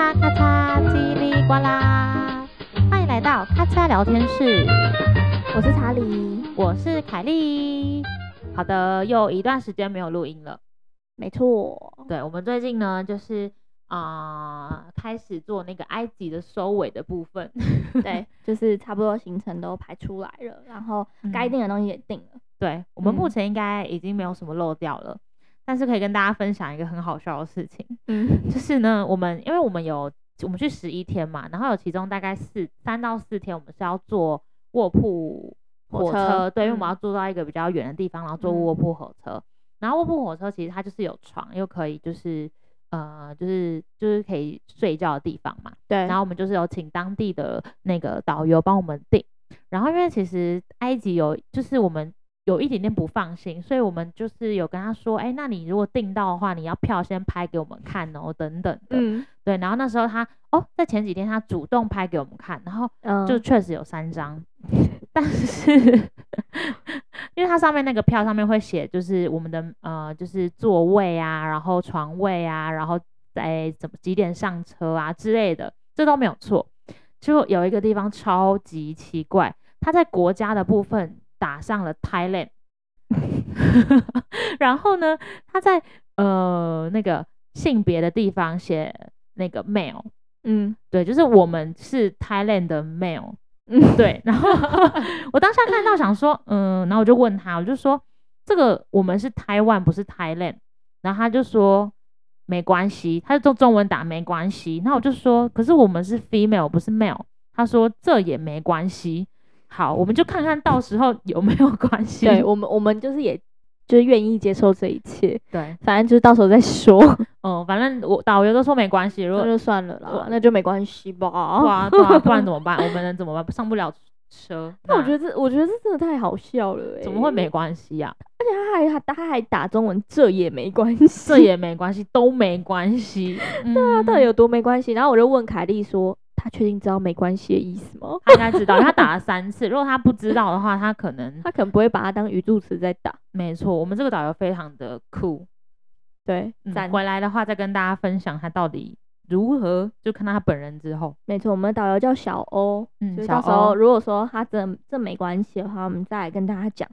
嚓咔嚓，叽里呱啦，欢迎来到咔嚓聊天室。我是查理，我是凯莉。好的，又一段时间没有录音了。没错，对，我们最近呢，就是啊、呃，开始做那个埃及的收尾的部分。对，就是差不多行程都排出来了，然后该定的东西也定了。嗯、对，我们目前应该已经没有什么漏掉了。但是可以跟大家分享一个很好笑的事情，嗯，就是呢，我们因为我们有我们去十一天嘛，然后有其中大概四三到四天，我们是要坐卧铺火车，对，因为我们要坐到一个比较远的地方，然后坐卧铺火车。嗯、然后卧铺火车其实它就是有床，又可以就是呃，就是就是可以睡觉的地方嘛。对。然后我们就是有请当地的那个导游帮我们订。然后因为其实埃及有就是我们。有一点点不放心，所以我们就是有跟他说，哎、欸，那你如果订到的话，你要票先拍给我们看哦，等等的。嗯，对。然后那时候他，哦，在前几天他主动拍给我们看，然后就确实有三张，嗯、但是因为它上面那个票上面会写，就是我们的呃，就是座位啊，然后床位啊，然后在怎么几点上车啊之类的，这都没有错。就有一个地方超级奇怪，它在国家的部分。打上了 Thailand，然后呢，他在呃那个性别的地方写那个 male，嗯，对，就是我们是 Thailand 的 male，嗯，对，然后 我当下看到想说，嗯，然后我就问他，我就说这个我们是台湾不是 Thailand，然后他就说没关系，他就用中文打没关系，然后我就说可是我们是 female 不是 male，他说这也没关系。好，我们就看看到时候有没有关系。对我们，我们就是也就是愿意接受这一切。对，反正就是到时候再说。嗯，反正我导游都说没关系，如果那就算了啦，那就没关系吧。对啊，对啊，不然怎么办？我们能怎么办？上不了车。那我觉得这，我觉得这真的太好笑了欸。怎么会没关系呀？而且他还他他还打中文，这也没关系，这也没关系，都没关系。对啊，到底有多没关系？然后我就问凯莉说。他确定知道没关系的意思吗？他应该知道，因为他打了三次。如果他不知道的话，他可能他可能不会把它当语助词在打。没错，我们这个导游非常的酷。对，嗯，回来的话再跟大家分享他到底如何，就看到他本人之后。没错，我们的导游叫小欧。嗯，到时候如果说他真这没关系的话，我们再来跟大家讲。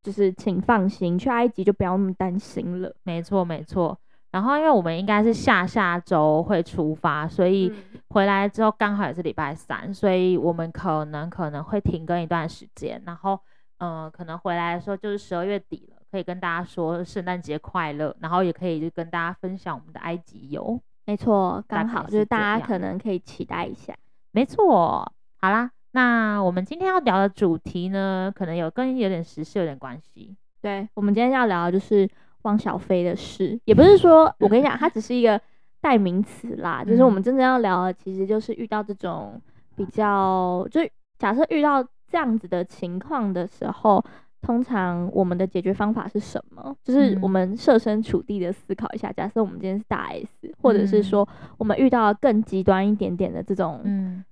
就是请放心，去埃及就不要那么担心了。没错，没错。然后，因为我们应该是下下周会出发，所以回来之后刚好也是礼拜三，所以我们可能可能会停更一段时间。然后，嗯、呃，可能回来的时候就是十二月底了，可以跟大家说圣诞节快乐，然后也可以就跟大家分享我们的埃及游。没错，刚好就是大家可能可以期待一下。没错，好啦，那我们今天要聊的主题呢，可能有跟有点时事有点关系。对，我们今天要聊的就是。汪小菲的事，也不是说我跟你讲，它只是一个代名词啦。就是我们真正要聊的，其实就是遇到这种比较，就假设遇到这样子的情况的时候，通常我们的解决方法是什么？就是我们设身处地的思考一下，假设我们今天是大 S，或者是说我们遇到更极端一点点的这种，嗯。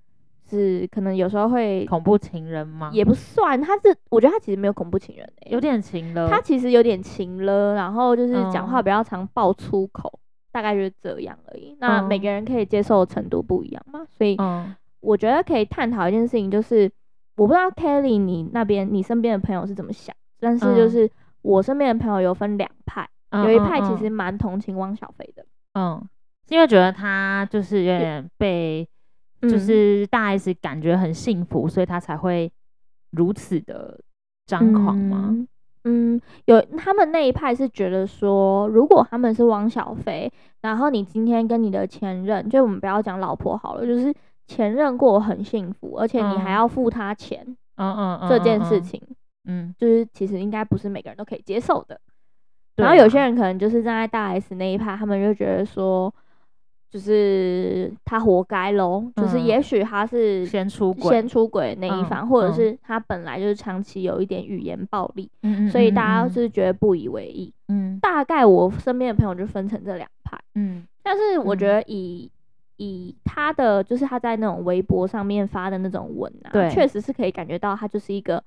是可能有时候会恐怖情人吗？也不算，他是我觉得他其实没有恐怖情人、欸、有点情了。他其实有点情了，然后就是讲话比较常爆粗口，嗯、大概就是这样而已。那每个人可以接受的程度不一样嘛，所以我觉得可以探讨一件事情，就是我不知道 Kelly 你那边你身边的朋友是怎么想，但是就是我身边的朋友有分两派，嗯、有一派其实蛮同情汪小菲的，嗯，因为觉得他就是有点被。就是大 S 感觉很幸福，嗯、所以他才会如此的张狂吗？嗯，嗯，有他们那一派是觉得说，如果他们是汪小菲，然后你今天跟你的前任，就我们不要讲老婆好了，就是前任过很幸福，而且你还要付他钱，嗯嗯嗯，这件事情，嗯，就是其实应该不是每个人都可以接受的。嗯、然后有些人可能就是站在大 S 那一派，他们就觉得说。就是他活该喽，就是也许他是先出轨先出轨那一方，或者是他本来就是长期有一点语言暴力，嗯所以大家是觉得不以为意。嗯，大概我身边的朋友就分成这两派。嗯，但是我觉得以以他的就是他在那种微博上面发的那种文啊，对，确实是可以感觉到他就是一个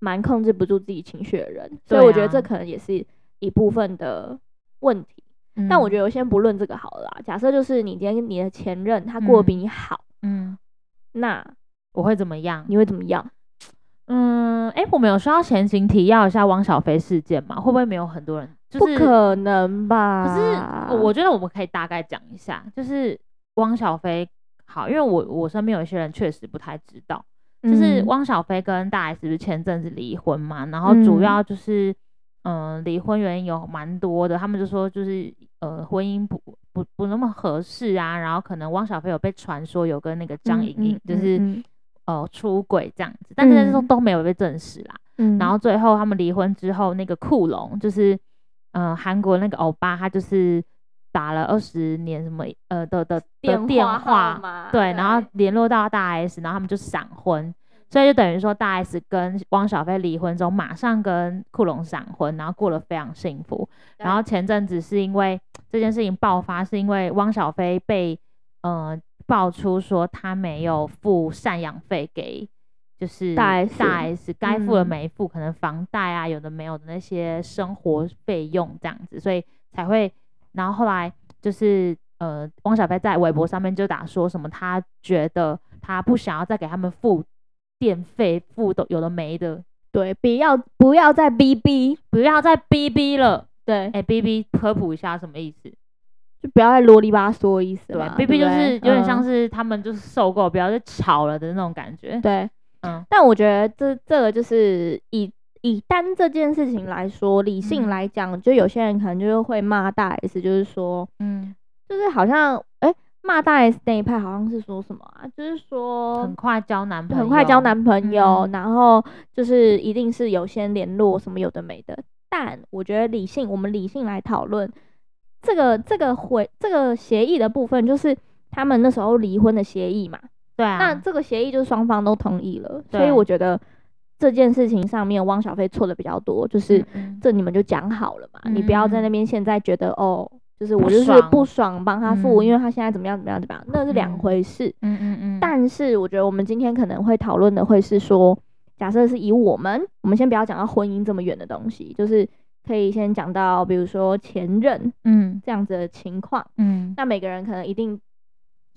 蛮控制不住自己情绪的人，所以我觉得这可能也是一部分的问题。嗯、但我觉得我先不论这个好了啦。假设就是你今天你的前任他过得比你好，嗯，那我会怎么样？你会怎么样？嗯，哎、欸，我们有需要前情提要一下汪小菲事件吗？会不会没有很多人？就是、不可能吧？可是我觉得我们可以大概讲一下，就是汪小菲好，因为我我身边有一些人确实不太知道，就是汪小菲跟大 S 不是前阵子离婚嘛，然后主要就是嗯离、呃、婚原因有蛮多的，他们就说就是呃婚姻不不不那么合适啊，然后可能汪小菲有被传说有跟那个张颖颖就是、嗯嗯嗯、呃出轨这样子，但是那都没有被证实啦。嗯，然后最后他们离婚之后，那个库龙就是。呃，韩国那个欧巴，他就是打了二十年什么呃的的的电话，对，然后联络到大 S，然后他们就闪婚，所以就等于说大 S 跟汪小菲离婚之后，马上跟库龙闪婚，然后过得非常幸福。然后前阵子是因为这件事情爆发，是因为汪小菲被呃爆出说他没有付赡养费给。就是大 S 大 S 该付的没付，可能房贷啊，有的没有的那些生活费用这样子，所以才会。然后后来就是呃，汪小菲在微博上面就打说什么，他觉得他不想要再给他们付电费，付都有的没的。对，不要不要再逼逼，不要再逼逼了。对，哎，，B B 科普一下什么意思？就不要再啰里吧嗦意思对，B B 就是有点像是他们就是受够，不要再吵了的那种感觉。对。嗯，但我觉得这这个就是以以单这件事情来说，理性来讲，嗯、就有些人可能就是会骂大 S，就是说，嗯，就是好像哎骂大 S 那一派好像是说什么啊，就是说很快交男朋友，很快交男朋友，嗯、然后就是一定是有先联络什么有的没的。但我觉得理性，我们理性来讨论这个这个回这个协议的部分，就是他们那时候离婚的协议嘛。对啊，那这个协议就是双方都同意了，所以我觉得这件事情上面汪小菲错的比较多，就是这你们就讲好了嘛，嗯、你不要在那边现在觉得哦，就是我就是不爽帮他付，因为他现在怎么样怎么样怎么样，那是两回事。嗯嗯嗯。但是我觉得我们今天可能会讨论的会是说，假设是以我们，我们先不要讲到婚姻这么远的东西，就是可以先讲到比如说前任，嗯，这样子的情况，嗯，那每个人可能一定。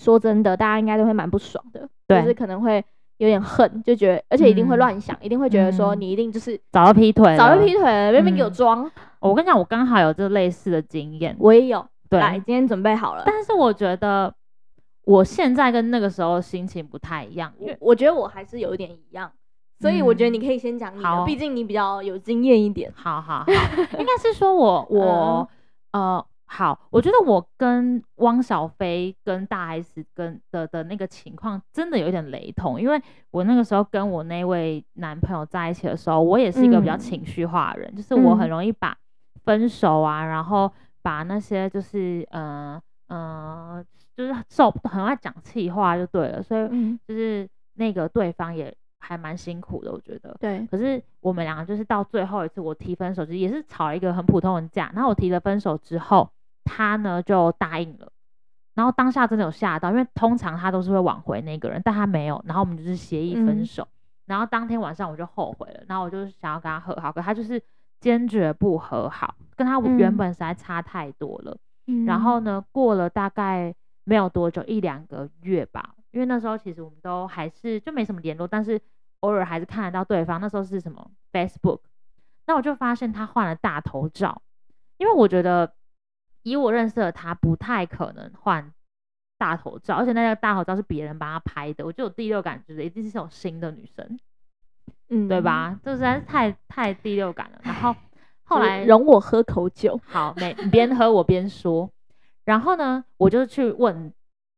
说真的，大家应该都会蛮不爽的，对就是可能会有点恨，就觉得，而且一定会乱想，嗯、一定会觉得说你一定就是早就劈腿，早就劈腿了，别别给我装、嗯。我跟你讲，我刚好有这类似的经验，我也有。对，来，今天准备好了。但是我觉得我现在跟那个时候心情不太一样，我我觉得我还是有一点一样，所以我觉得你可以先讲你的，毕、嗯、竟你比较有经验一点。好好好，应该是说我我、嗯、呃。好，我觉得我跟汪小菲跟大 S 跟的的那个情况真的有点雷同，因为我那个时候跟我那位男朋友在一起的时候，我也是一个比较情绪化的人，嗯、就是我很容易把分手啊，然后把那些就是嗯嗯、呃，就是受很爱讲气话就对了，所以就是那个对方也还蛮辛苦的，我觉得。对。可是我们两个就是到最后一次我提分手，就也是吵了一个很普通的架，然后我提了分手之后。他呢就答应了，然后当下真的有吓到，因为通常他都是会挽回那个人，但他没有，然后我们就是协议分手，嗯、然后当天晚上我就后悔了，然后我就想要跟他和好，可他就是坚决不和好，跟他原本实在差太多了。嗯、然后呢，过了大概没有多久，一两个月吧，因为那时候其实我们都还是就没什么联络，但是偶尔还是看得到对方。那时候是什么 Facebook，那我就发现他换了大头照，因为我觉得。以我认识的他，不太可能换大头照，而且那个大头照是别人帮他拍的，我就有第六感觉得一定是这种新的女生，嗯，对吧？这实在是太太第六感了。然后后来容我喝口酒，好，没，你边喝我边说。然后呢，我就去问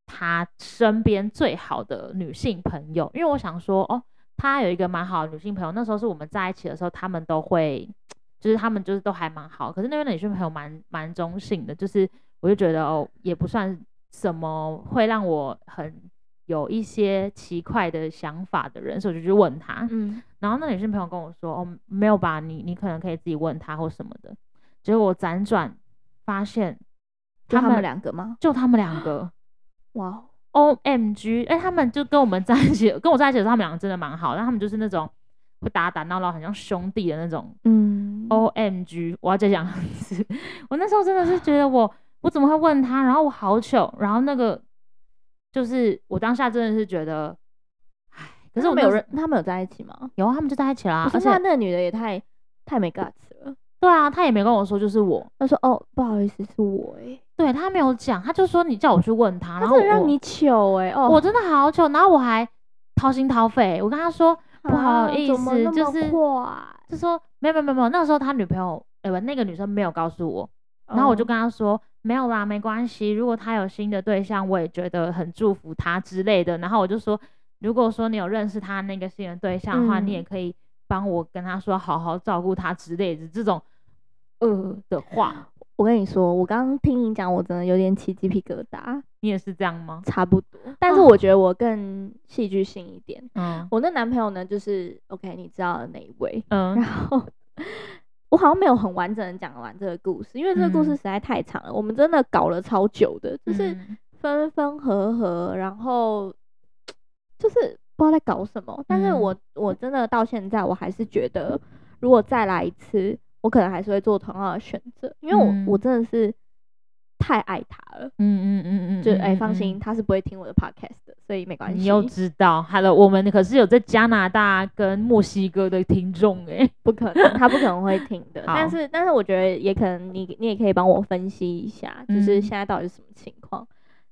他身边最好的女性朋友，因为我想说，哦，他有一个蛮好的女性朋友，那时候是我们在一起的时候，他们都会。就是他们就是都还蛮好，可是那边的女性朋友蛮蛮中性的，就是我就觉得哦，也不算什么会让我很有一些奇怪的想法的人，所以我就去问他，嗯，然后那女性朋友跟我说，哦，没有吧，你你可能可以自己问他或什么的，结果我辗转发现，他们两个吗？就他们两个，哇，OMG，哎，他们就跟我们在一起，跟我在一起的时候，他们两个真的蛮好，但他们就是那种。会打打闹闹，很像兄弟的那种。嗯，O M G，我要再讲一次。我那时候真的是觉得我我怎么会问他？然后我好糗，然后那个就是我当下真的是觉得，唉，可是我没有认，他们有在一起吗？有啊，他们就在一起啦。而且那个女的也太太没 guts 了。对啊，他也没跟我说，就是我。他说哦，不好意思，是我哎、欸。对，他没有讲，他就说你叫我去问他，然后让你糗哎、欸，哦，我真的好糗，然后我还掏心掏肺，我跟他说、啊、不好意思，就是就说没有没有没有，那个时候他女朋友哎不，那个女生没有告诉我，然后我就跟他说、哦、没有啦，没关系，如果他有新的对象，我也觉得很祝福他之类的。然后我就说，如果说你有认识他那个新的对象的话，嗯、你也可以帮我跟他说，好好照顾他之类的这种。呃的话，我跟你说，我刚刚听你讲，我真的有点起鸡皮疙瘩。你也是这样吗？差不多，但是我觉得我更戏剧性一点。嗯，我那男朋友呢，就是 OK，你知道的那一位。嗯，然后我好像没有很完整的讲完这个故事，因为这个故事实在太长了。嗯、我们真的搞了超久的，就是分分合合，然后就是不知道在搞什么。但是我我真的到现在，我还是觉得，如果再来一次。我可能还是会做同样的选择，因为我、嗯、我真的是太爱他了。嗯嗯嗯嗯，就哎、欸，放心，他是不会听我的 podcast 的，所以没关系。你又知道，Hello，我们可是有在加拿大跟墨西哥的听众哎，不可能，他不可能会听的。但是但是我觉得也可能你你也可以帮我分析一下，就是现在到底是什么情况。嗯、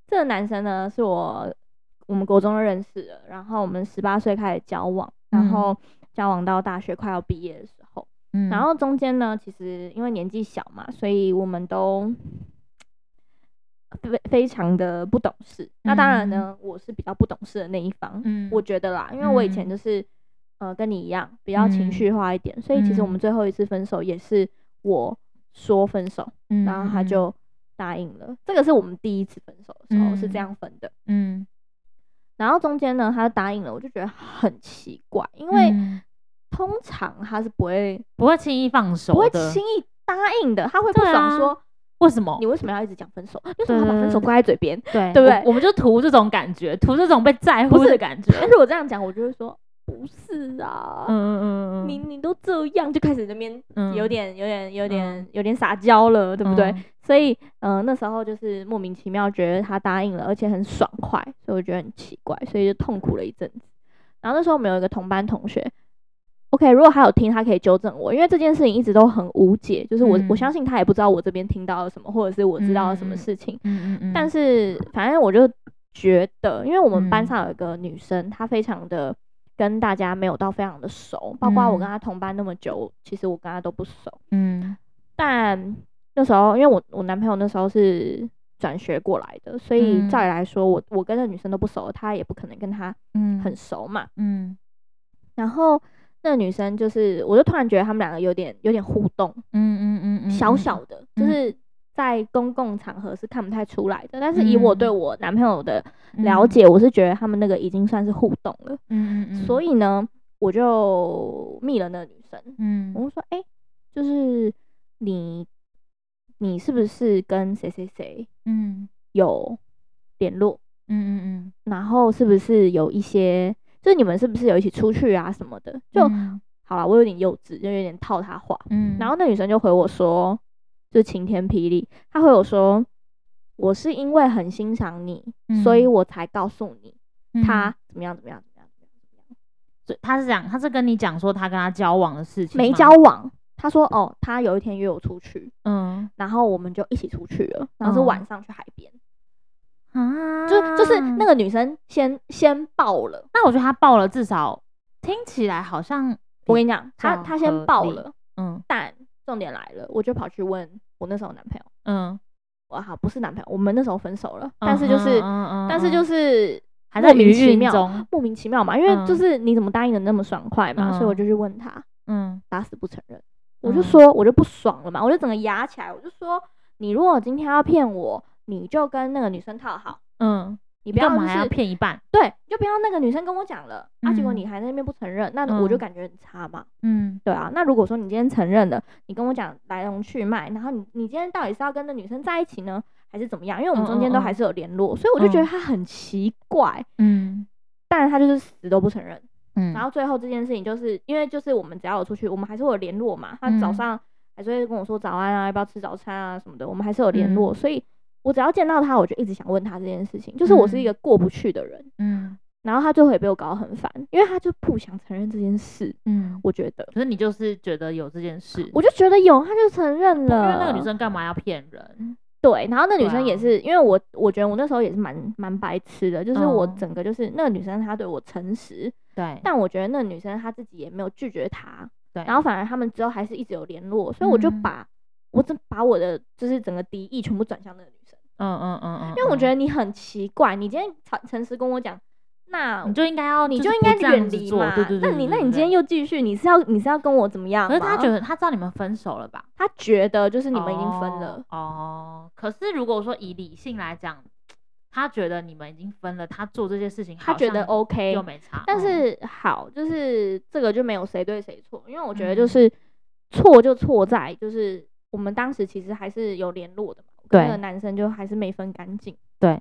这个男生呢，是我我们国中认识的，然后我们十八岁开始交往，然后交往到大学快要毕业的时候。嗯，然后中间呢，其实因为年纪小嘛，所以我们都非非常的不懂事。嗯、那当然呢，我是比较不懂事的那一方，嗯，我觉得啦，因为我以前就是、嗯、呃跟你一样比较情绪化一点，嗯、所以其实我们最后一次分手也是我说分手，嗯、然后他就答应了。这个是我们第一次分手的时候、嗯、是这样分的，嗯。然后中间呢，他就答应了，我就觉得很奇怪，因为。嗯通常他是不会不会轻易放手，不会轻易答应的。他会不爽说：“为什么？你为什么要一直讲分手？为什么要把分手挂在嘴边？对，对不对？我们就图这种感觉，图这种被在乎的感觉。但是我这样讲，我就会说不是啊，嗯嗯嗯，你你都这样，就开始那边有点有点有点有点撒娇了，对不对？所以，嗯，那时候就是莫名其妙觉得他答应了，而且很爽快，所以我觉得很奇怪，所以就痛苦了一阵子。然后那时候我们有一个同班同学。OK，如果他有听，他可以纠正我，因为这件事情一直都很无解，就是我、嗯、我相信他也不知道我这边听到了什么，或者是我知道了什么事情。嗯嗯嗯。但是反正我就觉得，因为我们班上有一个女生，嗯、她非常的跟大家没有到非常的熟，包括我跟她同班那么久，其实我跟她都不熟。嗯。但那时候，因为我我男朋友那时候是转学过来的，所以照理来说，我我跟那女生都不熟，她也不可能跟她很熟嘛。嗯。然后。那个女生就是，我就突然觉得他们两个有点有点互动，嗯嗯嗯嗯，小小的，就是在公共场合是看不太出来的，但是以我对我男朋友的了。解，我是觉得他们那个已经算是互动了，嗯嗯，所以呢，我就密了那个女生，嗯，我就说，哎，就是你，你是不是跟谁谁谁，嗯，有联络，嗯嗯嗯，然后是不是有一些。就你们是不是有一起出去啊什么的？就、嗯、好了，我有点幼稚，就有点套他话。嗯，然后那女生就回我说，就晴天霹雳，她回我说，我是因为很欣赏你，嗯、所以我才告诉你他怎么样怎么样怎么样怎么样怎么样。所以他是讲，他是跟你讲说他跟他交往的事情，没交往。他说哦，他有一天约我出去，嗯，然后我们就一起出去了，然后是晚上去海边。就就是那个女生先先爆了，那我觉得她爆了，至少听起来好像我跟你讲，她她先爆了，嗯，但重点来了，我就跑去问我那时候男朋友，嗯，我好不是男朋友，我们那时候分手了，但是就是，但是就是还在莫名其妙，莫名其妙嘛，因为就是你怎么答应的那么爽快嘛，所以我就去问他，嗯，打死不承认，我就说我就不爽了嘛，我就整个压起来，我就说你如果今天要骗我。你就跟那个女生套好，嗯，你不要就是骗一半，对，就不要那个女生跟我讲了，啊，结果你还在那边不承认，那我就感觉很差嘛，嗯，对啊，那如果说你今天承认了，你跟我讲来龙去脉，然后你你今天到底是要跟那女生在一起呢，还是怎么样？因为我们中间都还是有联络，所以我就觉得他很奇怪，嗯，但是他就是死都不承认，嗯，然后最后这件事情就是因为就是我们只要有出去，我们还是会有联络嘛，他早上还是会跟我说早安啊，要不要吃早餐啊什么的，我们还是有联络，所以。我只要见到他，我就一直想问他这件事情，就是我是一个过不去的人，嗯，然后他最后也被我搞得很烦，因为他就不想承认这件事，嗯，我觉得，可是你就是觉得有这件事，我就觉得有，他就承认了，因为那个女生干嘛要骗人？对，然后那女生也是，啊、因为我我觉得我那时候也是蛮蛮白痴的，就是我整个就是、嗯、那个女生她对我诚实，对，但我觉得那个女生她自己也没有拒绝他，对，然后反而他们之后还是一直有联络，所以我就把、嗯、我整把我的就是整个敌意全部转向那个女生，嗯嗯嗯嗯，因为我觉得你很奇怪，你今天诚诚实跟我讲。那你就应该要，你就应该远离嘛。对对对。那你那你今天又继续，你是要你是要跟我怎么样？可是他觉得他知道你们分手了吧？他觉得就是你们已经分了。哦。哦。可是如果说以理性来讲，他觉得你们已经分了，他做这些事情，他觉得 OK 又没差。但是好，就是这个就没有谁对谁错，因为我觉得就是错就错在就是我们当时其实还是有联络的嘛。对。那个男生就还是没分干净。对。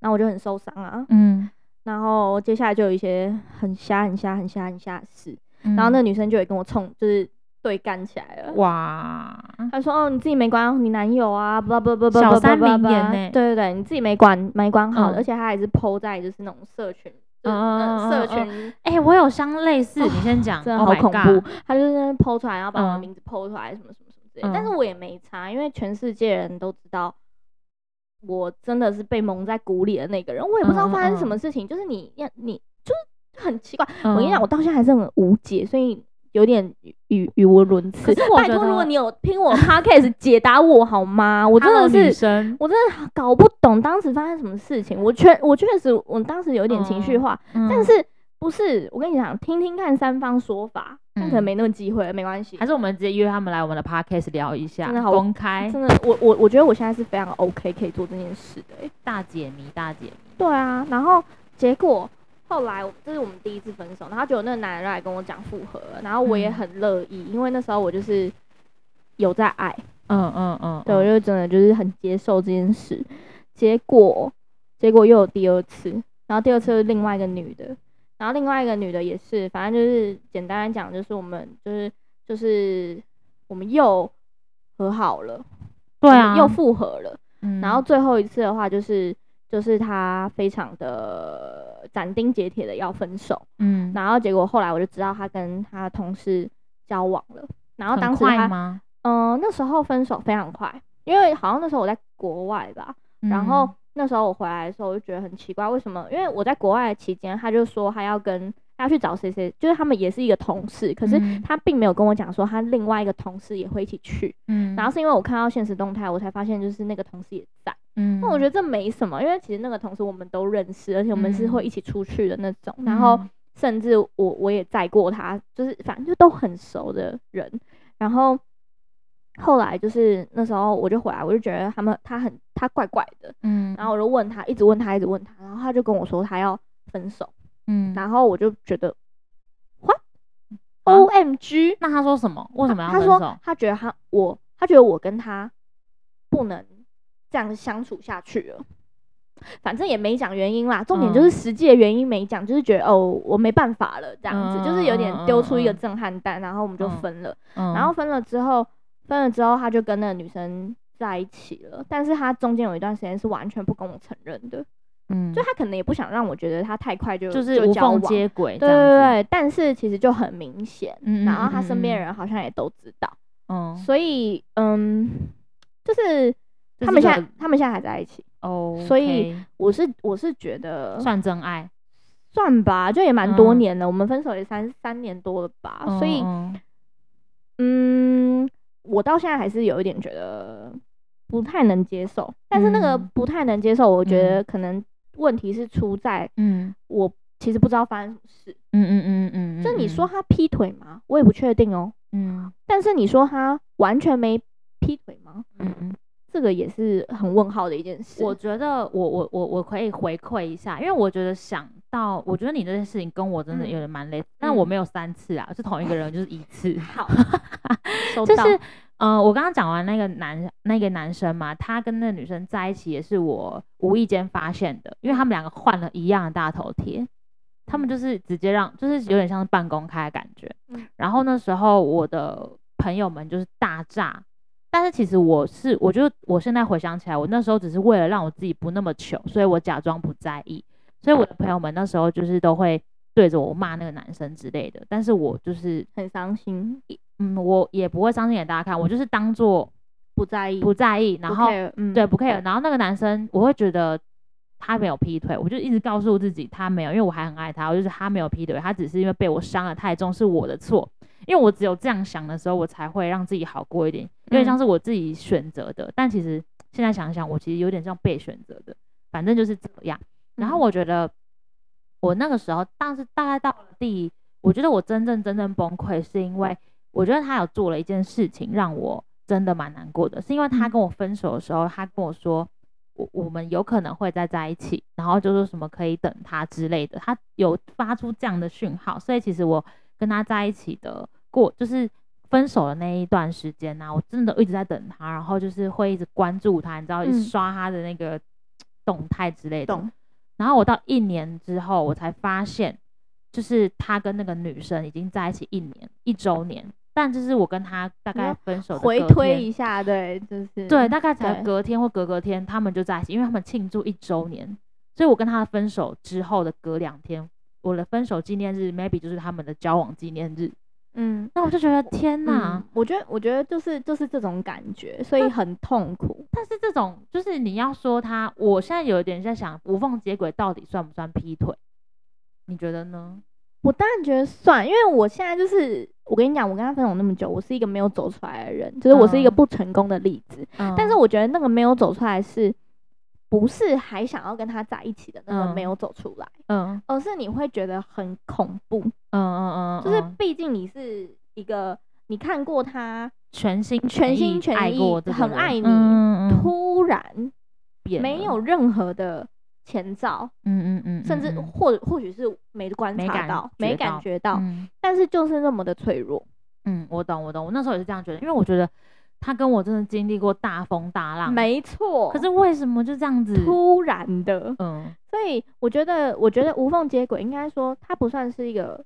那我就很受伤啊。嗯。然后接下来就有一些很瞎、很瞎、很瞎、很瞎的事，嗯、然后那个女生就也跟我冲，就是对干起来了。哇！她说：“哦，你自己没管好你男友啊，不不不不不，小三名言呢？对对对，你自己没管没管好，嗯、而且她还是 po 在就是那种社群，嗯社群。哎、欸，我有相类似，哦、你先讲，真的好恐怖。她、oh、就是 po 出来，然后把我的名字 po 出来，什么什么什么之类。嗯、但是我也没差，因为全世界人都知道。”我真的是被蒙在鼓里的那个人，我也不知道发生什么事情，嗯嗯、就是你要你就是很奇怪。嗯、我跟你讲，我到现在还是很无解，所以有点语语无伦次。拜托，如果你有听我 podcast 解答我好吗？我真的是，我真的搞不懂当时发生什么事情。我确我确实，我当时有点情绪化，但是。不是，我跟你讲，听听看三方说法，但可能没那么机会，没关系。还是我们直接约他们来我们的 podcast 聊一下，真的好公开。真的，我我我觉得我现在是非常 OK 可以做这件事的，大解谜，大解谜。对啊，然后结果后来这是我们第一次分手，然后就有那个男人来跟我讲复合了，然后我也很乐意，因为那时候我就是有在爱，嗯嗯嗯，对，我就真的就是很接受这件事。结果结果又有第二次，然后第二次是另外一个女的。然后另外一个女的也是，反正就是简单来讲，就是我们就是就是我们又和好了，对啊，又复合了。嗯，然后最后一次的话，就是就是他非常的斩钉截铁的要分手。嗯，然后结果后来我就知道他跟他同事交往了。然后当时他，嗯、呃，那时候分手非常快，因为好像那时候我在国外吧，嗯、然后。那时候我回来的时候，我就觉得很奇怪，为什么？因为我在国外的期间，他就说他要跟他要去找谁谁，就是他们也是一个同事，可是他并没有跟我讲说他另外一个同事也会一起去。嗯，然后是因为我看到现实动态，我才发现就是那个同事也在。嗯，那我觉得这没什么，因为其实那个同事我们都认识，而且我们是会一起出去的那种。嗯，然后甚至我我也载过他，就是反正就都很熟的人。然后。后来就是那时候我就回来，我就觉得他们他很他怪怪的，嗯，然后我就问他，一直问他，一直问他，然后他就跟我说他要分手，嗯，然后我就觉得，what，O M G，那他说什么？为什么要分手？他说他觉得他我他觉得我跟他不能这样相处下去了，反正也没讲原因啦，重点就是实际的原因没讲，就是觉得哦我没办法了这样子，就是有点丢出一个震撼弹，然后我们就分了，然后分了之后。分了之后，他就跟那个女生在一起了，但是他中间有一段时间是完全不跟我承认的，嗯，就他可能也不想让我觉得他太快就就是无缝接轨，对对对，但是其实就很明显，嗯，然后他身边人好像也都知道，嗯，所以嗯，就是他们现在他们现在还在一起。哦，所以我是我是觉得算真爱，算吧，就也蛮多年了，我们分手也三三年多了吧，所以嗯。我到现在还是有一点觉得不太能接受，但是那个不太能接受，我觉得可能问题是出在，嗯，我其实不知道发生什么事，嗯嗯嗯嗯，就你说他劈腿吗？我也不确定哦，嗯，但是你说他完全没劈腿吗？嗯嗯，这个也是很问号的一件事。我觉得我我我我可以回馈一下，因为我觉得想到，我觉得你这件事情跟我真的有点蛮类似，但我没有三次啊，是同一个人，就是一次。好。就是，嗯、呃，我刚刚讲完那个男那个男生嘛，他跟那个女生在一起也是我无意间发现的，因为他们两个换了一样的大头贴，他们就是直接让，就是有点像是半公开的感觉。然后那时候我的朋友们就是大炸但是其实我是，我就我现在回想起来，我那时候只是为了让我自己不那么糗，所以我假装不在意。所以我的朋友们那时候就是都会对着我骂那个男生之类的，但是我就是很伤心，嗯，我也不会伤心给大家看，我就是当做不在意，不在意，然后嗯、对不 care，然后那个男生我会觉得他没有劈腿，我就一直告诉自己他没有，因为我还很爱他，我就是他没有劈腿，他只是因为被我伤得太重，是我的错，因为我只有这样想的时候，我才会让自己好过一点，因为像是我自己选择的，嗯、但其实现在想想，我其实有点像被选择的，反正就是这样。然后我觉得我那个时候，但是大概到了第，我觉得我真正真正崩溃，是因为我觉得他有做了一件事情，让我真的蛮难过的，是因为他跟我分手的时候，他跟我说。我我们有可能会再在一起，然后就说什么可以等他之类的，他有发出这样的讯号，所以其实我跟他在一起的过，就是分手的那一段时间呢、啊，我真的一直在等他，然后就是会一直关注他，你知道，一直刷他的那个动态之类的。嗯、然后我到一年之后，我才发现，就是他跟那个女生已经在一起一年一周年。但就是我跟他大概分手的，回推一下，对，就是对，大概才隔天或隔隔天，他们就在一起，因为他们庆祝一周年，所以我跟他分手之后的隔两天，我的分手纪念日，maybe 就是他们的交往纪念日。嗯，那我就觉得天哪，嗯、我觉得我觉得就是就是这种感觉，所以很痛苦。但是这种就是你要说他，我现在有一点在想，无缝接轨到底算不算劈腿？你觉得呢？我当然觉得算，因为我现在就是，我跟你讲，我跟他分手那么久，我是一个没有走出来的人，就是我是一个不成功的例子。嗯、但是我觉得那个没有走出来是，不是还想要跟他在一起的那个没有走出来？嗯，而是你会觉得很恐怖。嗯嗯嗯，就是毕竟你是一个，你看过他全心全心全意很爱你，嗯嗯、突然没有任何的。前兆，嗯嗯嗯，甚至或或许是没观察到，没感觉到，但是就是那么的脆弱。嗯，我懂，我懂，我那时候也是这样觉得，因为我觉得他跟我真的经历过大风大浪，没错。可是为什么就这样子突然的？嗯，所以我觉得，我觉得无缝接轨应该说，他不算是一个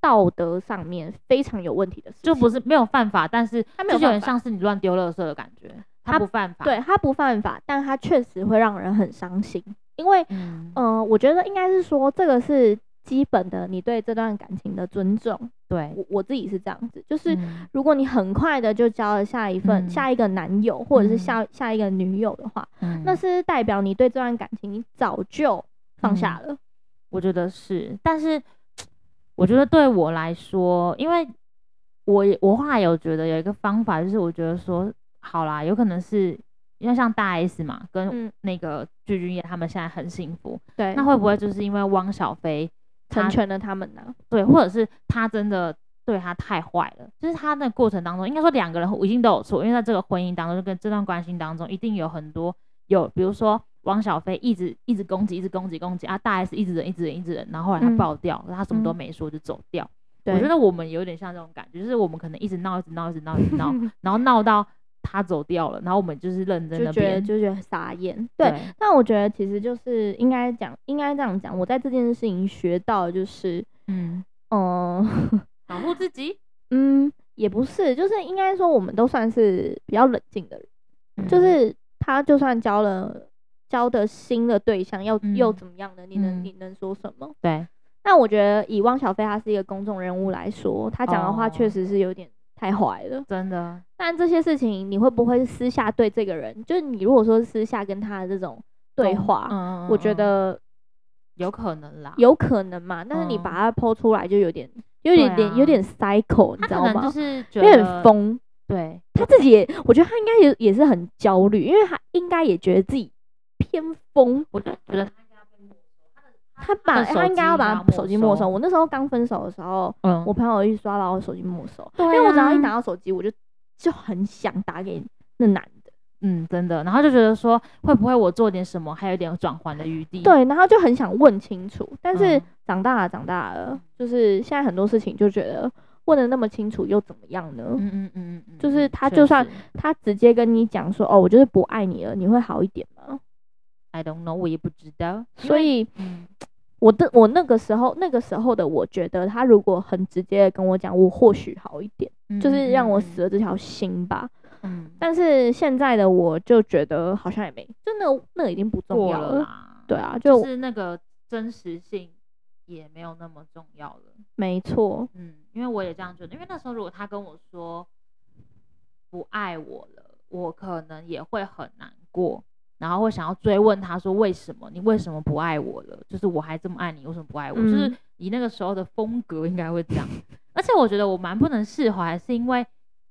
道德上面非常有问题的事，就不是没有犯法，但是他没有，就有点像是你乱丢垃圾的感觉。他不犯法，对，他不犯法，但他确实会让人很伤心，因为，嗯、呃，我觉得应该是说，这个是基本的，你对这段感情的尊重。对，我我自己是这样子，就是如果你很快的就交了下一份、嗯、下一个男友，或者是下、嗯、下一个女友的话，嗯、那是代表你对这段感情你早就放下了。嗯、我觉得是，但是我觉得对我来说，因为我我后来有觉得有一个方法，就是我觉得说。好啦，有可能是因为像大 S 嘛，跟那个具俊曄他们现在很幸福。对，那会不会就是因为汪小菲成全了他们呢？对，或者是他真的对他太坏了？就是他那个过程当中，应该说两个人一定都有错，因为在这个婚姻当中，就跟这段关系当中，一定有很多有，比如说汪小菲一直一直攻击，一直攻击攻击啊，大 S 一直忍，一直忍，一直忍，然后后来他爆掉，嗯、他什么都没说就走掉。对，我觉得我们有点像这种感觉，就是我们可能一直闹，一直闹，一直闹，一直闹，然后闹到。他走掉了，然后我们就是认真的，就觉得就觉得傻眼。对，对，但我觉得其实就是应该讲，应该这样讲。我在这件事情学到的就是，嗯嗯，保护自己，嗯，也不是，就是应该说我们都算是比较冷静的人。嗯、就是他就算交了交的新的对象，又、嗯、又怎么样呢？你能、嗯、你能说什么？对。那我觉得以汪小菲他是一个公众人物来说，他讲的话确实是有点。太坏了，真的。但这些事情，你会不会私下对这个人？就是你如果说私下跟他的这种对话，嗯、我觉得有可能啦，有可能嘛。但是你把它抛出来，就有点，嗯、有点点，有点 cycle，你知道吗？就是有点疯。对，他自己也，我觉得他应该也也是很焦虑，因为他应该也觉得自己偏疯。我就觉得。他把他应该要把手机没收。我那时候刚分手的时候，嗯，我朋友一刷到我手机没收，因为我只要一拿到手机，我就就很想打给那男的，嗯，真的，然后就觉得说会不会我做点什么，还有点转圜的余地，对，然后就很想问清楚，但是长大了，长大了，就是现在很多事情就觉得问的那么清楚又怎么样呢？嗯嗯嗯嗯，就是他就算他直接跟你讲说，哦，我就是不爱你了，你会好一点吗？I don't know，我也不知道，所以嗯。我的我那个时候那个时候的我觉得他如果很直接的跟我讲，我或许好一点，嗯、就是让我死了这条心吧。嗯、嗯，但是现在的我就觉得好像也没，就那那已经不重要了。啦对啊，就，就是那个真实性也没有那么重要了。没错，嗯，因为我也这样觉得，因为那时候如果他跟我说不爱我了，我可能也会很难过。然后会想要追问他说：“为什么你为什么不爱我了？就是我还这么爱你，为什么不爱我？”嗯、就是以那个时候的风格应该会这样。而且我觉得我蛮不能释怀，是因为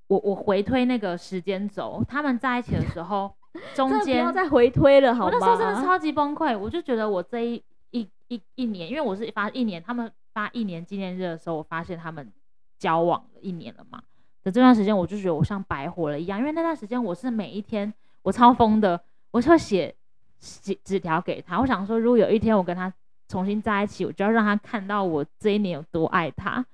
我我回推那个时间轴，他们在一起的时候，中间不要再回推了，好吗？我那时候真的超级崩溃，我就觉得我这一一一一年，因为我是发一年，他们发一年纪念日的时候，我发现他们交往了一年了嘛。的这段时间，我就觉得我像白活了一样，因为那段时间我是每一天我超疯的。我就写写纸条给他，我想说，如果有一天我跟他重新在一起，我就要让他看到我这一年有多爱他，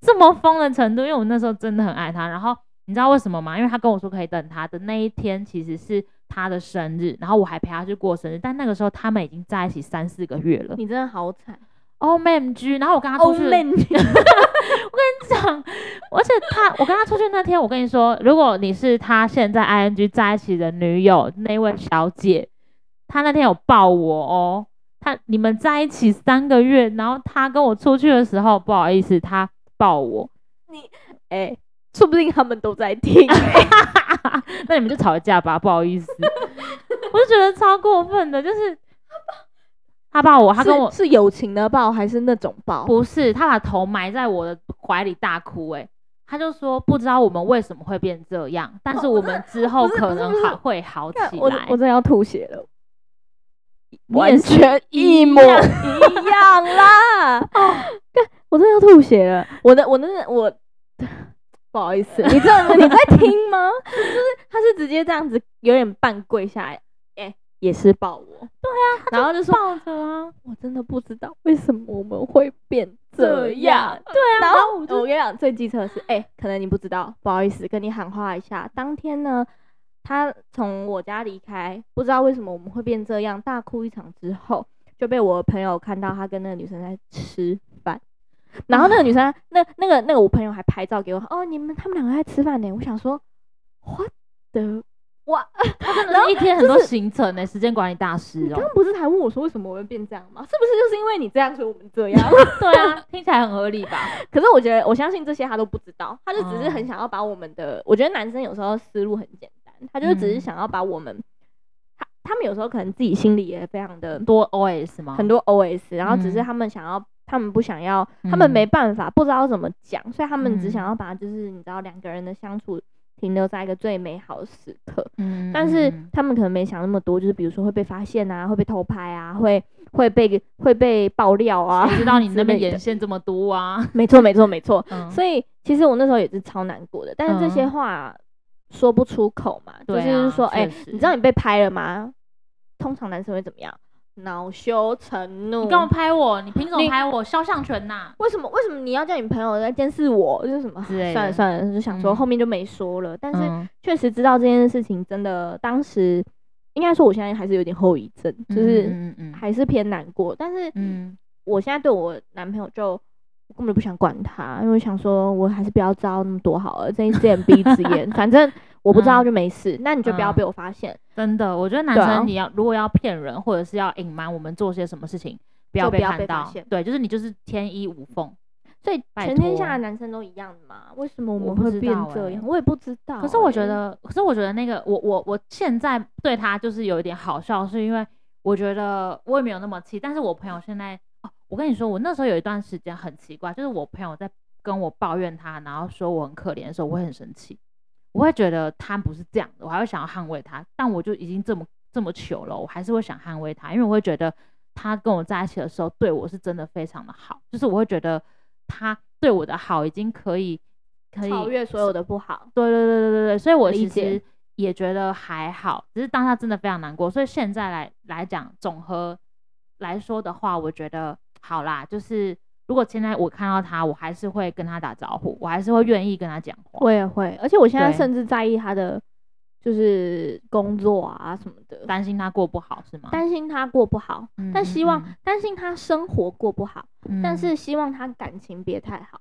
这么疯的程度。因为我那时候真的很爱他。然后你知道为什么吗？因为他跟我说可以等他的那一天，其实是他的生日，然后我还陪他去过生日。但那个时候他们已经在一起三四个月了。你真的好惨，OMG！然后我跟他出去，oh, 我跟你讲，而且他，我跟他出去那天，我跟你说，如果你是他现在 ing 在一起的女友那位小姐，他那天有抱我哦，他你们在一起三个月，然后他跟我出去的时候，不好意思，他抱我，你哎、欸，说不定他们都在听、欸，那你们就吵架吧，不好意思，我就觉得超过分的，就是。他抱我，他跟我是，是友情的抱还是那种抱？不是，他把头埋在我的怀里大哭，欸，哎，他就说不知道我们为什么会变这样，但是我们之后可能还会好起来。我我真的要吐血了，完全一模一样啦！哦，我真的要吐血了，我的我的我，不好意思，你这你在听吗？就是他是直接这样子，有点半跪下来。也是抱我，对啊，然后就说抱着啊，我真的不知道为什么我们会变这样，对啊，然后我跟你讲最机车的是，哎、欸，可能你不知道，不好意思，跟你喊话一下，当天呢，他从我家离开，不知道为什么我们会变这样，大哭一场之后，就被我的朋友看到他跟那个女生在吃饭，然后那个女生，啊、那那个那个我朋友还拍照给我，哦，你们他们两个在吃饭呢，我想说，what the 哇，他真的是一天很多行程呢，时间管理大师哦。刚刚不是还问我说为什么我会变这样吗？是不是就是因为你这样，所以我们这样？对啊，听起来很合理吧？可是我觉得，我相信这些他都不知道，他就只是很想要把我们的。我觉得男生有时候思路很简单，他就只是想要把我们，他他们有时候可能自己心里也非常的多 OS 吗？很多 OS，然后只是他们想要，他们不想要，他们没办法，不知道怎么讲，所以他们只想要把就是你知道两个人的相处。停留在一个最美好的时刻，嗯，但是他们可能没想那么多，就是比如说会被发现啊，会被偷拍啊，会会被会被爆料啊，谁知道你那边眼线这么多啊？没错，没错，没错。嗯，所以其实我那时候也是超难过的，但是这些话说不出口嘛，嗯，就是说，哎，欸，你知道你被拍了吗？通常男生会怎么样？恼羞成怒，你干嘛拍我？你凭什么拍我？肖像权呐？为什么？为什么你要叫你朋友来监视我？就是什么？算了算了，就想说后面就没说了。嗯、但是确实知道这件事情，真的当时应该说，我现在还是有点后遗症，就是还是偏难过。但是我现在对我男朋友就我根本就不想管他，因为想说我还是不要知道那么多好了，睁一只眼闭一只眼，反正。我不知道就没事，那、嗯、你就不要被我发现。嗯、真的，我觉得男生你要、啊、如果要骗人或者是要隐瞒我们做些什么事情，不要被看到。对，就是你就是天衣无缝。所以全天下的男生都一样的吗？为什么我们会变这样？我，我也不知道、欸。可是我觉得，可是我觉得那个我我我现在对他就是有一点好笑，是因为我觉得我也没有那么气。但是我朋友现在哦，我跟你说，我那时候有一段时间很奇怪，就是我朋友在跟我抱怨他，然后说我很可怜的时候，我会很生气。我会觉得他不是这样的，我还会想要捍卫他，但我就已经这么这么糗了，我还是会想捍卫他，因为我会觉得他跟我在一起的时候对我是真的非常的好，就是我会觉得他对我的好已经可以可以超越所有的不好。对对对对对对，所以我其实也觉得还好，只是当下真的非常难过，所以现在来来讲总和来说的话，我觉得好啦，就是。如果现在我看到他，我还是会跟他打招呼，我还是会愿意跟他讲话。我也会，而且我现在甚至在意他的就是工作啊什么的，担心他过不好是吗？担心他过不好，嗯、但希望担、嗯、心他生活过不好，嗯、但是希望他感情别太好。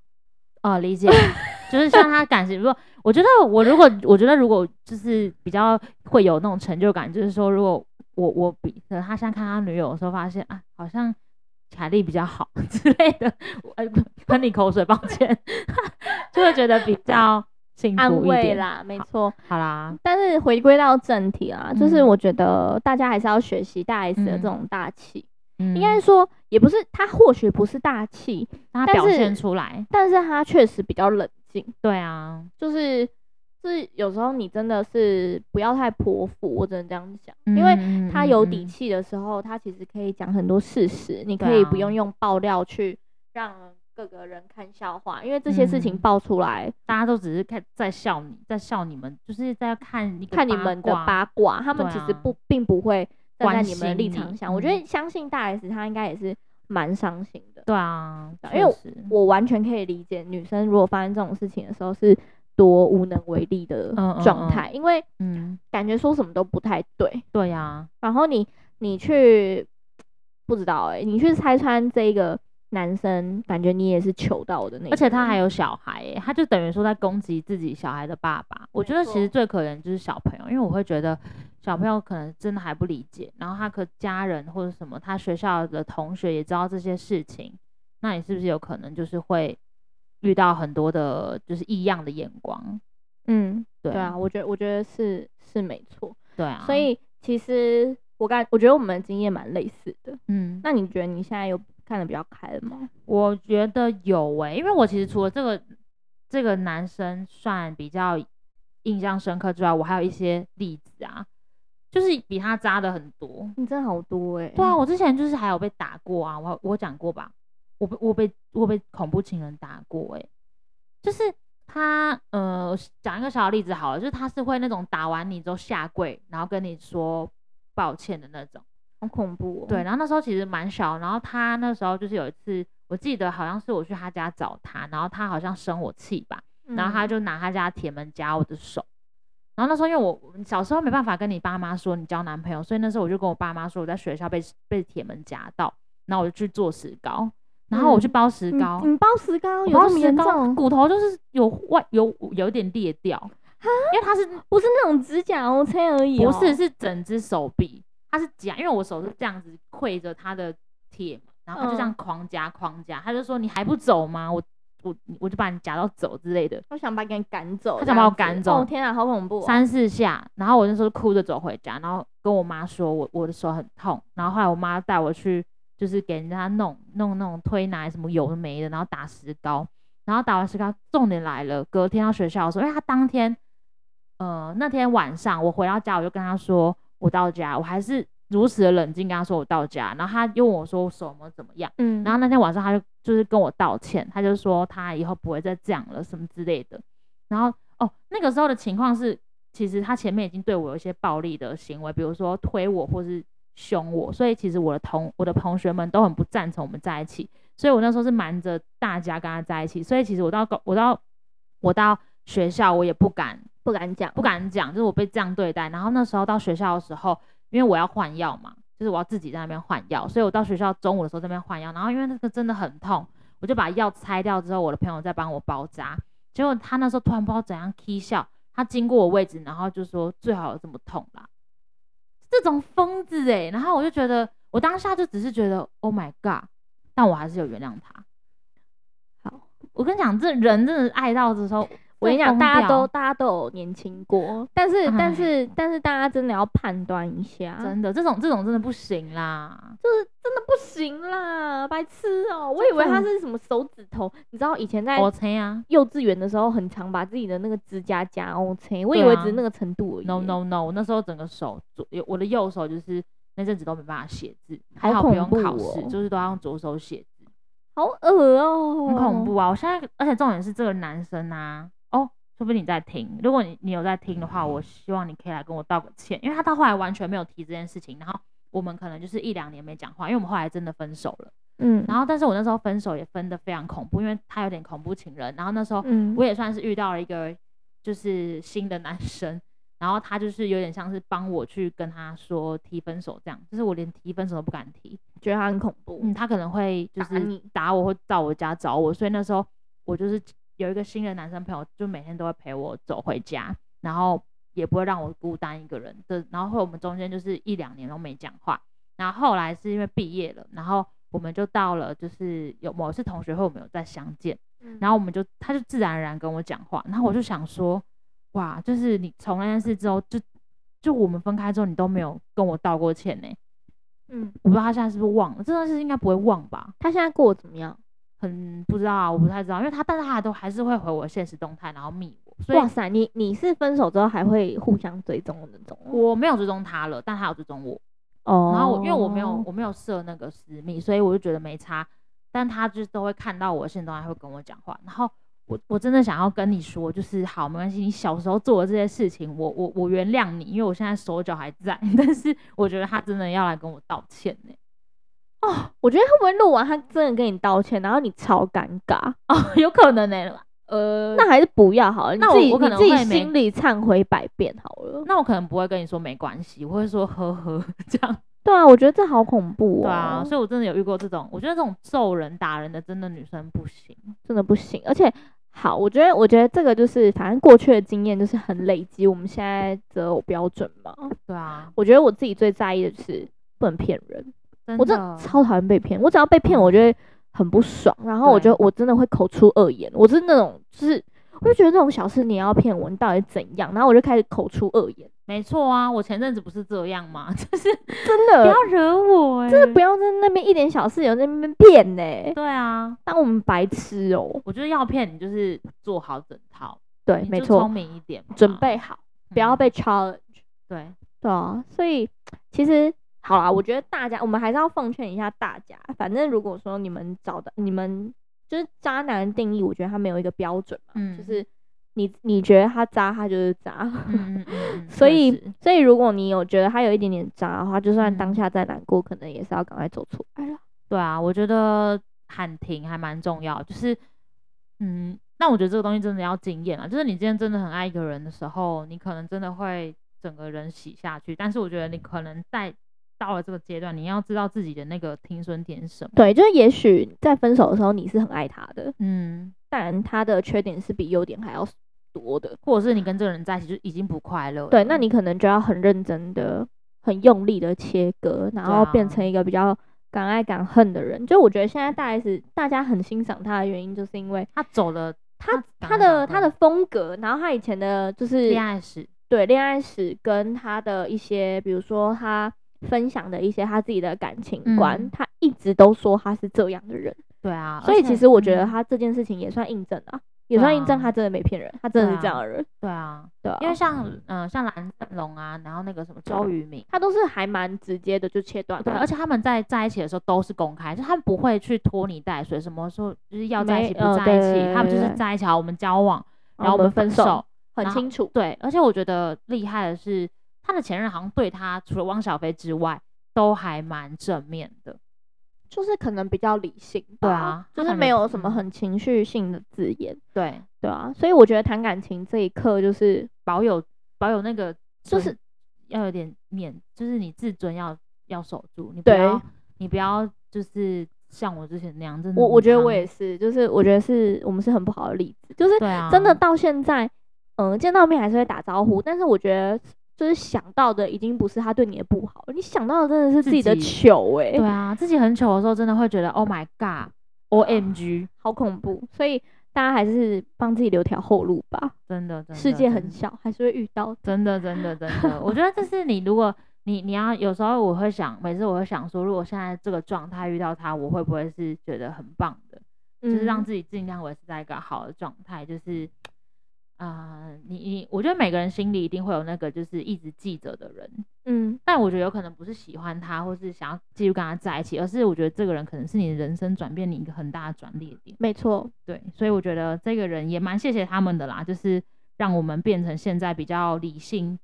哦，理解，就是像他感情，如果我觉得我如果我觉得如果就是比较会有那种成就感，就是说如果我我比可能他现在看他女友的时候，发现啊，好像凯莉比较好 之类的，呃，喷你口水，抱歉，就会觉得比较幸福安慰啦，没错，好啦。但是回归到正题啊，嗯、就是我觉得大家还是要学习大 S 的这种大气。嗯嗯、应该说也不是，他或许不是大气，他表现出来，但是他确实比较冷静。对啊，就是就是有时候你真的是不要太泼妇，我只能这样讲，嗯、因为他有底气的时候，他其实可以讲很多事实，你可以不用用爆料去让各个人看笑话，因为这些事情爆出来，嗯、大家都只是看在笑你，在笑你们，就是在看看你们的八卦，他们其实不、啊、并不会。站在你们的立场想，我觉得相信大 S 她应该也是蛮伤心的。对啊，因为我完全可以理解女生如果发生这种事情的时候是多无能为力的状态，因为嗯，感觉说什么都不太对。对呀，然后你你去不知道哎，你去拆穿这个男生，感觉你也是求到的那，而且他还有小孩哎，他就等于说在攻击自己小孩的爸爸。我觉得其实最可怜就是小朋友，因为我会觉得。小朋友可能真的还不理解，然后他可家人或者什么，他学校的同学也知道这些事情，那你是不是有可能就是会遇到很多的，就是异样的眼光？嗯，对，啊，我觉得我觉得是是没错，对啊，所以其实我感我觉得我们的经验蛮类似的，嗯，那你觉得你现在有看的比较开了吗？我觉得有诶、欸，因为我其实除了这个这个男生算比较印象深刻之外，我还有一些例子啊。就是比他渣的很多，你真的好多哎、欸！对啊，我之前就是还有被打过啊，我我讲过吧，我被我被我被恐怖情人打过哎、欸，就是他呃讲一个小例子好了，就是他是会那种打完你之后下跪，然后跟你说抱歉的那种，好恐怖哦。对，然后那时候其实蛮小，然后他那时候就是有一次，我记得好像是我去他家找他，然后他好像生我气吧，然后他就拿他家铁门夹我的手。然后那时候，因为我小时候没办法跟你爸妈说你交男朋友，所以那时候我就跟我爸妈说我在学校被被铁门夹到，然后我就去做石膏，然后我去包石膏。你包石膏有这么严重？骨头就是有外有有点裂掉，因为它是不是那种指甲 OK 而已？不是，是整只手臂，它是夹，因为我手是这样子跪着它的铁，然后它就这样狂夹狂夹，他就说你还不走吗？我。我我就把你夹到走之类的，我想把你赶走，他想把我赶走。哦天啊，好恐怖哦！三四下，然后我那时候哭着走回家，然后跟我妈说我我的手很痛，然后后来我妈带我去就是给人家弄弄那种推拿什么有的没的，然后打石膏，然后打完石膏，重点来了，隔天到学校的时候，因为他当天呃那天晚上我回到家，我就跟他说我到家，我还是。如此的冷静跟他说我到家，然后他又问我说我手么怎么样，嗯，然后那天晚上他就就是跟我道歉，他就说他以后不会再这样了什么之类的，然后哦那个时候的情况是，其实他前面已经对我有一些暴力的行为，比如说推我或是凶我，所以其实我的同我的同学们都很不赞成我们在一起，所以我那时候是瞒着大家跟他在一起，所以其实我到我到我到学校我也不敢不敢讲不敢讲，就是我被这样对待，然后那时候到学校的时候。因为我要换药嘛，就是我要自己在那边换药，所以我到学校中午的时候在那边换药，然后因为那个真的很痛，我就把药拆掉之后，我的朋友在帮我包扎，结果他那时候突然不知道怎样起笑，他经过我位置，然后就说最好有这么痛啦，这种疯子哎、欸，然后我就觉得我当下就只是觉得 Oh my God，但我还是有原谅他。好，我跟你讲，这人真的爱到的时候。我跟你讲，大家都大家都有年轻过，但是但是但是大家真的要判断一下，真的这种这种真的不行啦，就是真的不行啦，白痴哦、喔！我以为他是什么手指头，你知道以前在幼稚园的时候，很常把自己的那个指甲夹 OK，我以为只是那个程度而已。No No No，我那时候整个手左我的右手就是那阵子都没办法写字，还好不用考试，就是都要用左手写字，好恶哦、喔，很恐怖啊！我现在而且重点是这个男生啊。说不定你在听，如果你你有在听的话，我希望你可以来跟我道个歉，因为他到后来完全没有提这件事情，然后我们可能就是一两年没讲话，因为我们后来真的分手了，嗯，然后但是我那时候分手也分的非常恐怖，因为他有点恐怖情人，然后那时候我也算是遇到了一个就是新的男生，然后他就是有点像是帮我去跟他说提分手这样，就是我连提分手都不敢提，觉得他很恐怖，嗯，他可能会就是打我或到我家找我，所以那时候我就是。有一个新的男生朋友，就每天都会陪我走回家，然后也不会让我孤单一个人的。然后我们中间就是一两年都没讲话。然后后来是因为毕业了，然后我们就到了就是有某次同学会，我们有再相见。然后我们就他就自然而然跟我讲话，然后我就想说，哇，就是你从那件事之后，就就我们分开之后，你都没有跟我道过歉呢。嗯，我不知道他现在是不是忘了，这件事应该不会忘吧？他现在过得怎么样？很不知道啊，我不太知道，因为他但是他都还是会回我现实动态，然后密我。所以哇塞，你你是分手之后还会互相追踪的那种？我没有追踪他了，但他有追踪我。哦。然后我因为我没有我没有设那个私密，所以我就觉得没差。但他就是都会看到我现实动态，会跟我讲话。然后我我真的想要跟你说，就是好，没关系，你小时候做的这些事情，我我我原谅你，因为我现在手脚还在。但是我觉得他真的要来跟我道歉呢。哦，我觉得会不会录完他真的跟你道歉，然后你超尴尬哦，有可能呢、欸。呃，那还是不要好了。那我可能自己心里忏悔百遍好了。那我可能不会跟你说没关系，我会说呵呵这样。对啊，我觉得这好恐怖哦。对啊，所以我真的有遇过这种，我觉得这种揍人打人的真的女生不行，真的不行。而且好，我觉得我觉得这个就是反正过去的经验就是很累积，我们现在择偶标准嘛。对啊，我觉得我自己最在意的就是不能骗人。我真的超讨厌被骗，我只要被骗，我就会很不爽，然后我觉得我真的会口出恶言，我是那种就是，我就觉得这种小事你要骗我，你到底怎样？然后我就开始口出恶言。没错啊，我前阵子不是这样吗？就是真的不要惹我哎，真的不要在那边一点小事有在那边骗呢。对啊，当我们白痴哦。我觉得要骗你就是做好整套，对，没错，聪明一点，准备好，不要被 challenge。对对啊，所以其实。好啦，我觉得大家，我们还是要奉劝一下大家。反正如果说你们找的，你们就是渣男的定义，我觉得他没有一个标准嘛。嗯。就是你你觉得他渣，他就是渣。嗯嗯 嗯。所以所以如果你有觉得他有一点点渣的话，就算当下再难过，嗯、可能也是要赶快走出来了。对啊，我觉得喊停还蛮重要。就是嗯，那我觉得这个东西真的要经验啊。就是你今天真的很爱一个人的时候，你可能真的会整个人洗下去。但是我觉得你可能在到了这个阶段，你要知道自己的那个停损点是什么。对，就是也许在分手的时候你是很爱他的，嗯，但他的缺点是比优点还要多的，或者是你跟这个人在一起就已经不快乐。对，那你可能就要很认真的、很用力的切割，然后变成一个比较敢爱敢恨的人。啊、就我觉得现在大 S 大家很欣赏他的原因，就是因为他走了他他的他的风格，然后他以前的就是恋爱史，对恋爱史跟他的一些，比如说他。分享的一些他自己的感情观，嗯、他一直都说他是这样的人。对啊，所以其实我觉得他这件事情也算印证啊，也算印证他真的没骗人，他真的是这样的人。对啊，对啊，因为像嗯、呃、像蓝正龙啊，然后那个什么周渝民，他都是还蛮直接的就切断。对，而且他们在在一起的时候都是公开，就他们不会去拖泥带水，什么时候就是要在一起不在一起，他们就是在一起，好，我们交往，然后我们分手，很清楚。对，而且我觉得厉害的是。他的前任好像对他除了汪小菲之外，都还蛮正面的，就是可能比较理性，对啊，就是没有什么很情绪性的字眼，对。对啊，所以我觉得谈感情这一刻就是保有保有那个，就是要有点面，就是你自尊要要守住，你不要你不要就是像我之前那样，真的，我我觉得我也是，就是我觉得是我们是很不好的例子，就是真的到现在，嗯，见到面还是会打招呼，但是我觉得。就是想到的已经不是他对你的不好，你想到的真的是自己的糗哎、欸。对啊，自己很糗的时候，真的会觉得 Oh my God，O M G，好恐怖。所以大家还是帮自己留条后路吧。真的，真的，世界很小，还是会遇到。真的，真的，真的。我觉得这是你，如果你你要有时候我会想，每次我会想说，如果现在这个状态遇到他，我会不会是觉得很棒的？嗯、就是让自己尽量维持在一个好的状态，就是。啊、呃，你你，我觉得每个人心里一定会有那个就是一直记着的人，嗯，但我觉得有可能不是喜欢他，或是想要继续跟他在一起，而是我觉得这个人可能是你人生转变你一个很大的转捩点。没错，对，所以我觉得这个人也蛮谢谢他们的啦，就是让我们变成现在比较理性、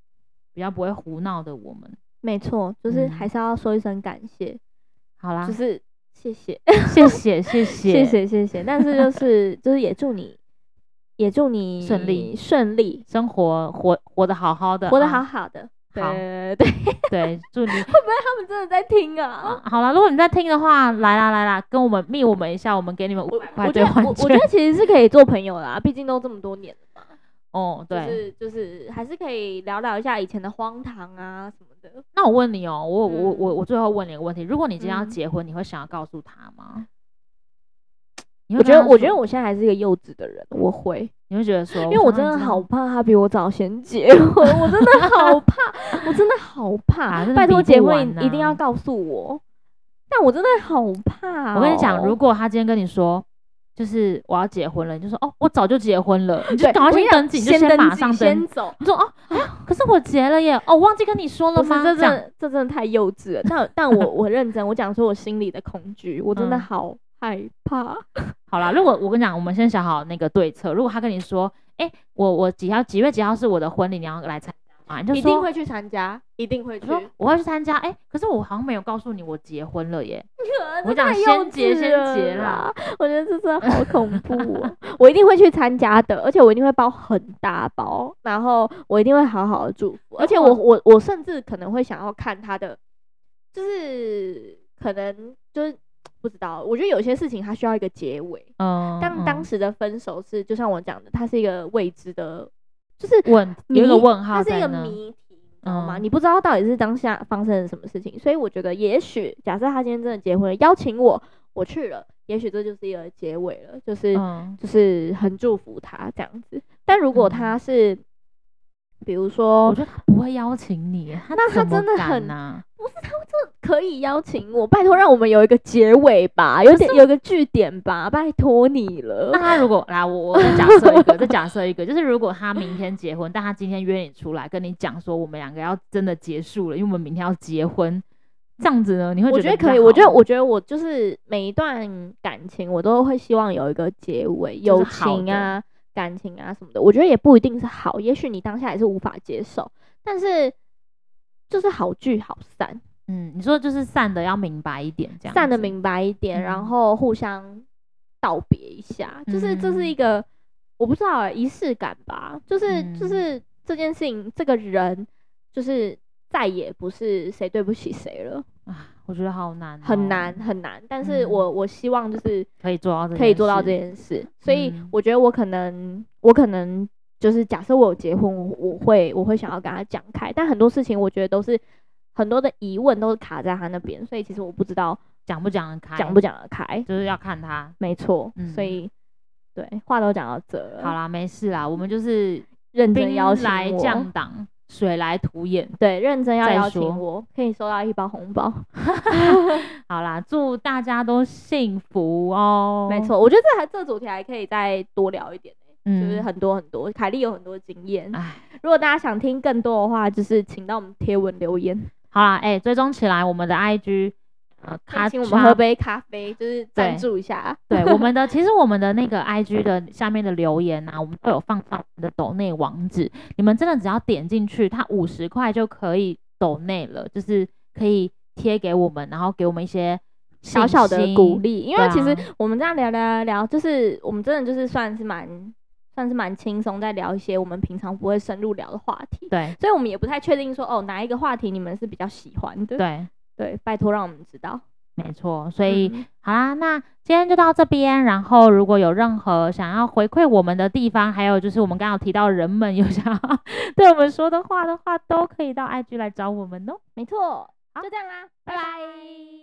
比较不会胡闹的我们。没错，就是还是要说一声感谢。嗯、好啦，就是谢谢，谢谢，谢谢，谢谢，谢谢。但是就是就是也祝你。也祝你顺利顺利，生活活活得好好的，活得好好的，好，对对 对，祝你 会不会他们真的在听啊？啊好了，如果你在听的话，来啦来啦，跟我们密我们一下，我们给你们五百块兑换券。我觉得其实是可以做朋友啦，毕竟都这么多年了嘛。哦，对，就是就是还是可以聊聊一下以前的荒唐啊什么的。那我问你哦，我我我我最后问你一个问题：如果你今天要结婚，你会想要告诉他吗？我觉得，我觉得我现在还是一个幼稚的人。我会，你会觉得说，因为我真的好怕他比我早先结婚，我真的 好怕，我真的好 怕。拜托结婚一定要告诉我，但我真的好怕。我跟你讲，如果他今天跟你说，就是我要结婚了，你就说哦，我早就结婚了，你就赶快先登记，就先马上先走。你说哦，啊可是我结了耶，哦，忘记跟你说了吗？这这这真的太幼稚了。但 但我我认真，我讲说我心里的恐惧，我真的好。害怕。好啦，如果我跟你讲，我们先想好那个对策。如果他跟你说，哎、欸，我我几号几月几号是我的婚礼，你要来参加吗？你就说一定会去参加，一定会去。我，我会去参加。哎、欸，可是我好像没有告诉你我结婚了耶。我讲先结先结啦。我觉得这真的好恐怖哦。我一定会去参加的，而且我一定会包很大包，然后我一定会好好的祝福。而且我我我甚至可能会想要看他的，就是可能就是。不知道，我觉得有些事情它需要一个结尾。嗯，但当时的分手是，就像我讲的，它是一个未知的，就是问有一个问号，它是一个谜题，你知道吗？你不知道到底是当下发生了什么事情，所以我觉得，也许假设他今天真的结婚了，邀请我，我去了，也许这就是一个结尾了，就是就是很祝福他这样子。但如果他是，比如说，我觉得他不会邀请你，那他真的很难。不是他这可以邀请我，拜托让我们有一个结尾吧，有点有一个句点吧，拜托你了。那他如果来，我我再假设一个，再 假设一个，就是如果他明天结婚，但他今天约你出来，跟你讲说我们两个要真的结束了，因为我们明天要结婚，这样子呢？你会觉得可以，我觉得我觉得我就是每一段感情，我都会希望有一个结尾，友情啊、感情啊什么的，我觉得也不一定是好，也许你当下也是无法接受，但是。就是好聚好散，嗯，你说就是散的要明白一点，这样散的明白一点，嗯、然后互相道别一下，嗯、就是这是一个我不知道仪式感吧，就是、嗯、就是这件事情，这个人就是再也不是谁对不起谁了啊，我觉得好难、哦，很难很难，但是我、嗯、我希望就是可以做到这，可以做到这件事，所以我觉得我可能我可能。就是假设我有结婚，我我会我会想要跟他讲开，但很多事情我觉得都是很多的疑问都是卡在他那边，所以其实我不知道讲不讲得开，讲不讲得开，就是要看他。没错，嗯、所以对话都讲到这了，好啦，没事啦，我们就是认真邀请来降档，水来土掩，对，认真要邀请我，可以收到一包红包。好啦，祝大家都幸福哦。没错，我觉得这还这主题还可以再多聊一点。就是很多很多，凯莉有很多经验。唉，如果大家想听更多的话，就是请到我们贴文留言。好啦，哎、欸，追踪起来我们的 IG，呃，请我们喝杯咖啡，就是赞助一下。对，对我们的，其实我们的那个 IG 的下面的留言啊，我们都有放到我们的抖内网址，你们真的只要点进去，它五十块就可以抖内了，就是可以贴给我们，然后给我们一些小小的鼓励。因为其实我们这样聊聊聊，就是我们真的就是算是蛮。算是蛮轻松，在聊一些我们平常不会深入聊的话题。对，所以我们也不太确定说，哦，哪一个话题你们是比较喜欢的。对，对，拜托让我们知道。没错，所以、嗯、好啦，那今天就到这边。然后如果有任何想要回馈我们的地方，还有就是我们刚刚有提到人们有想要 对我们说的话的话，都可以到 IG 来找我们哦。没错，好，就这样啦，拜拜。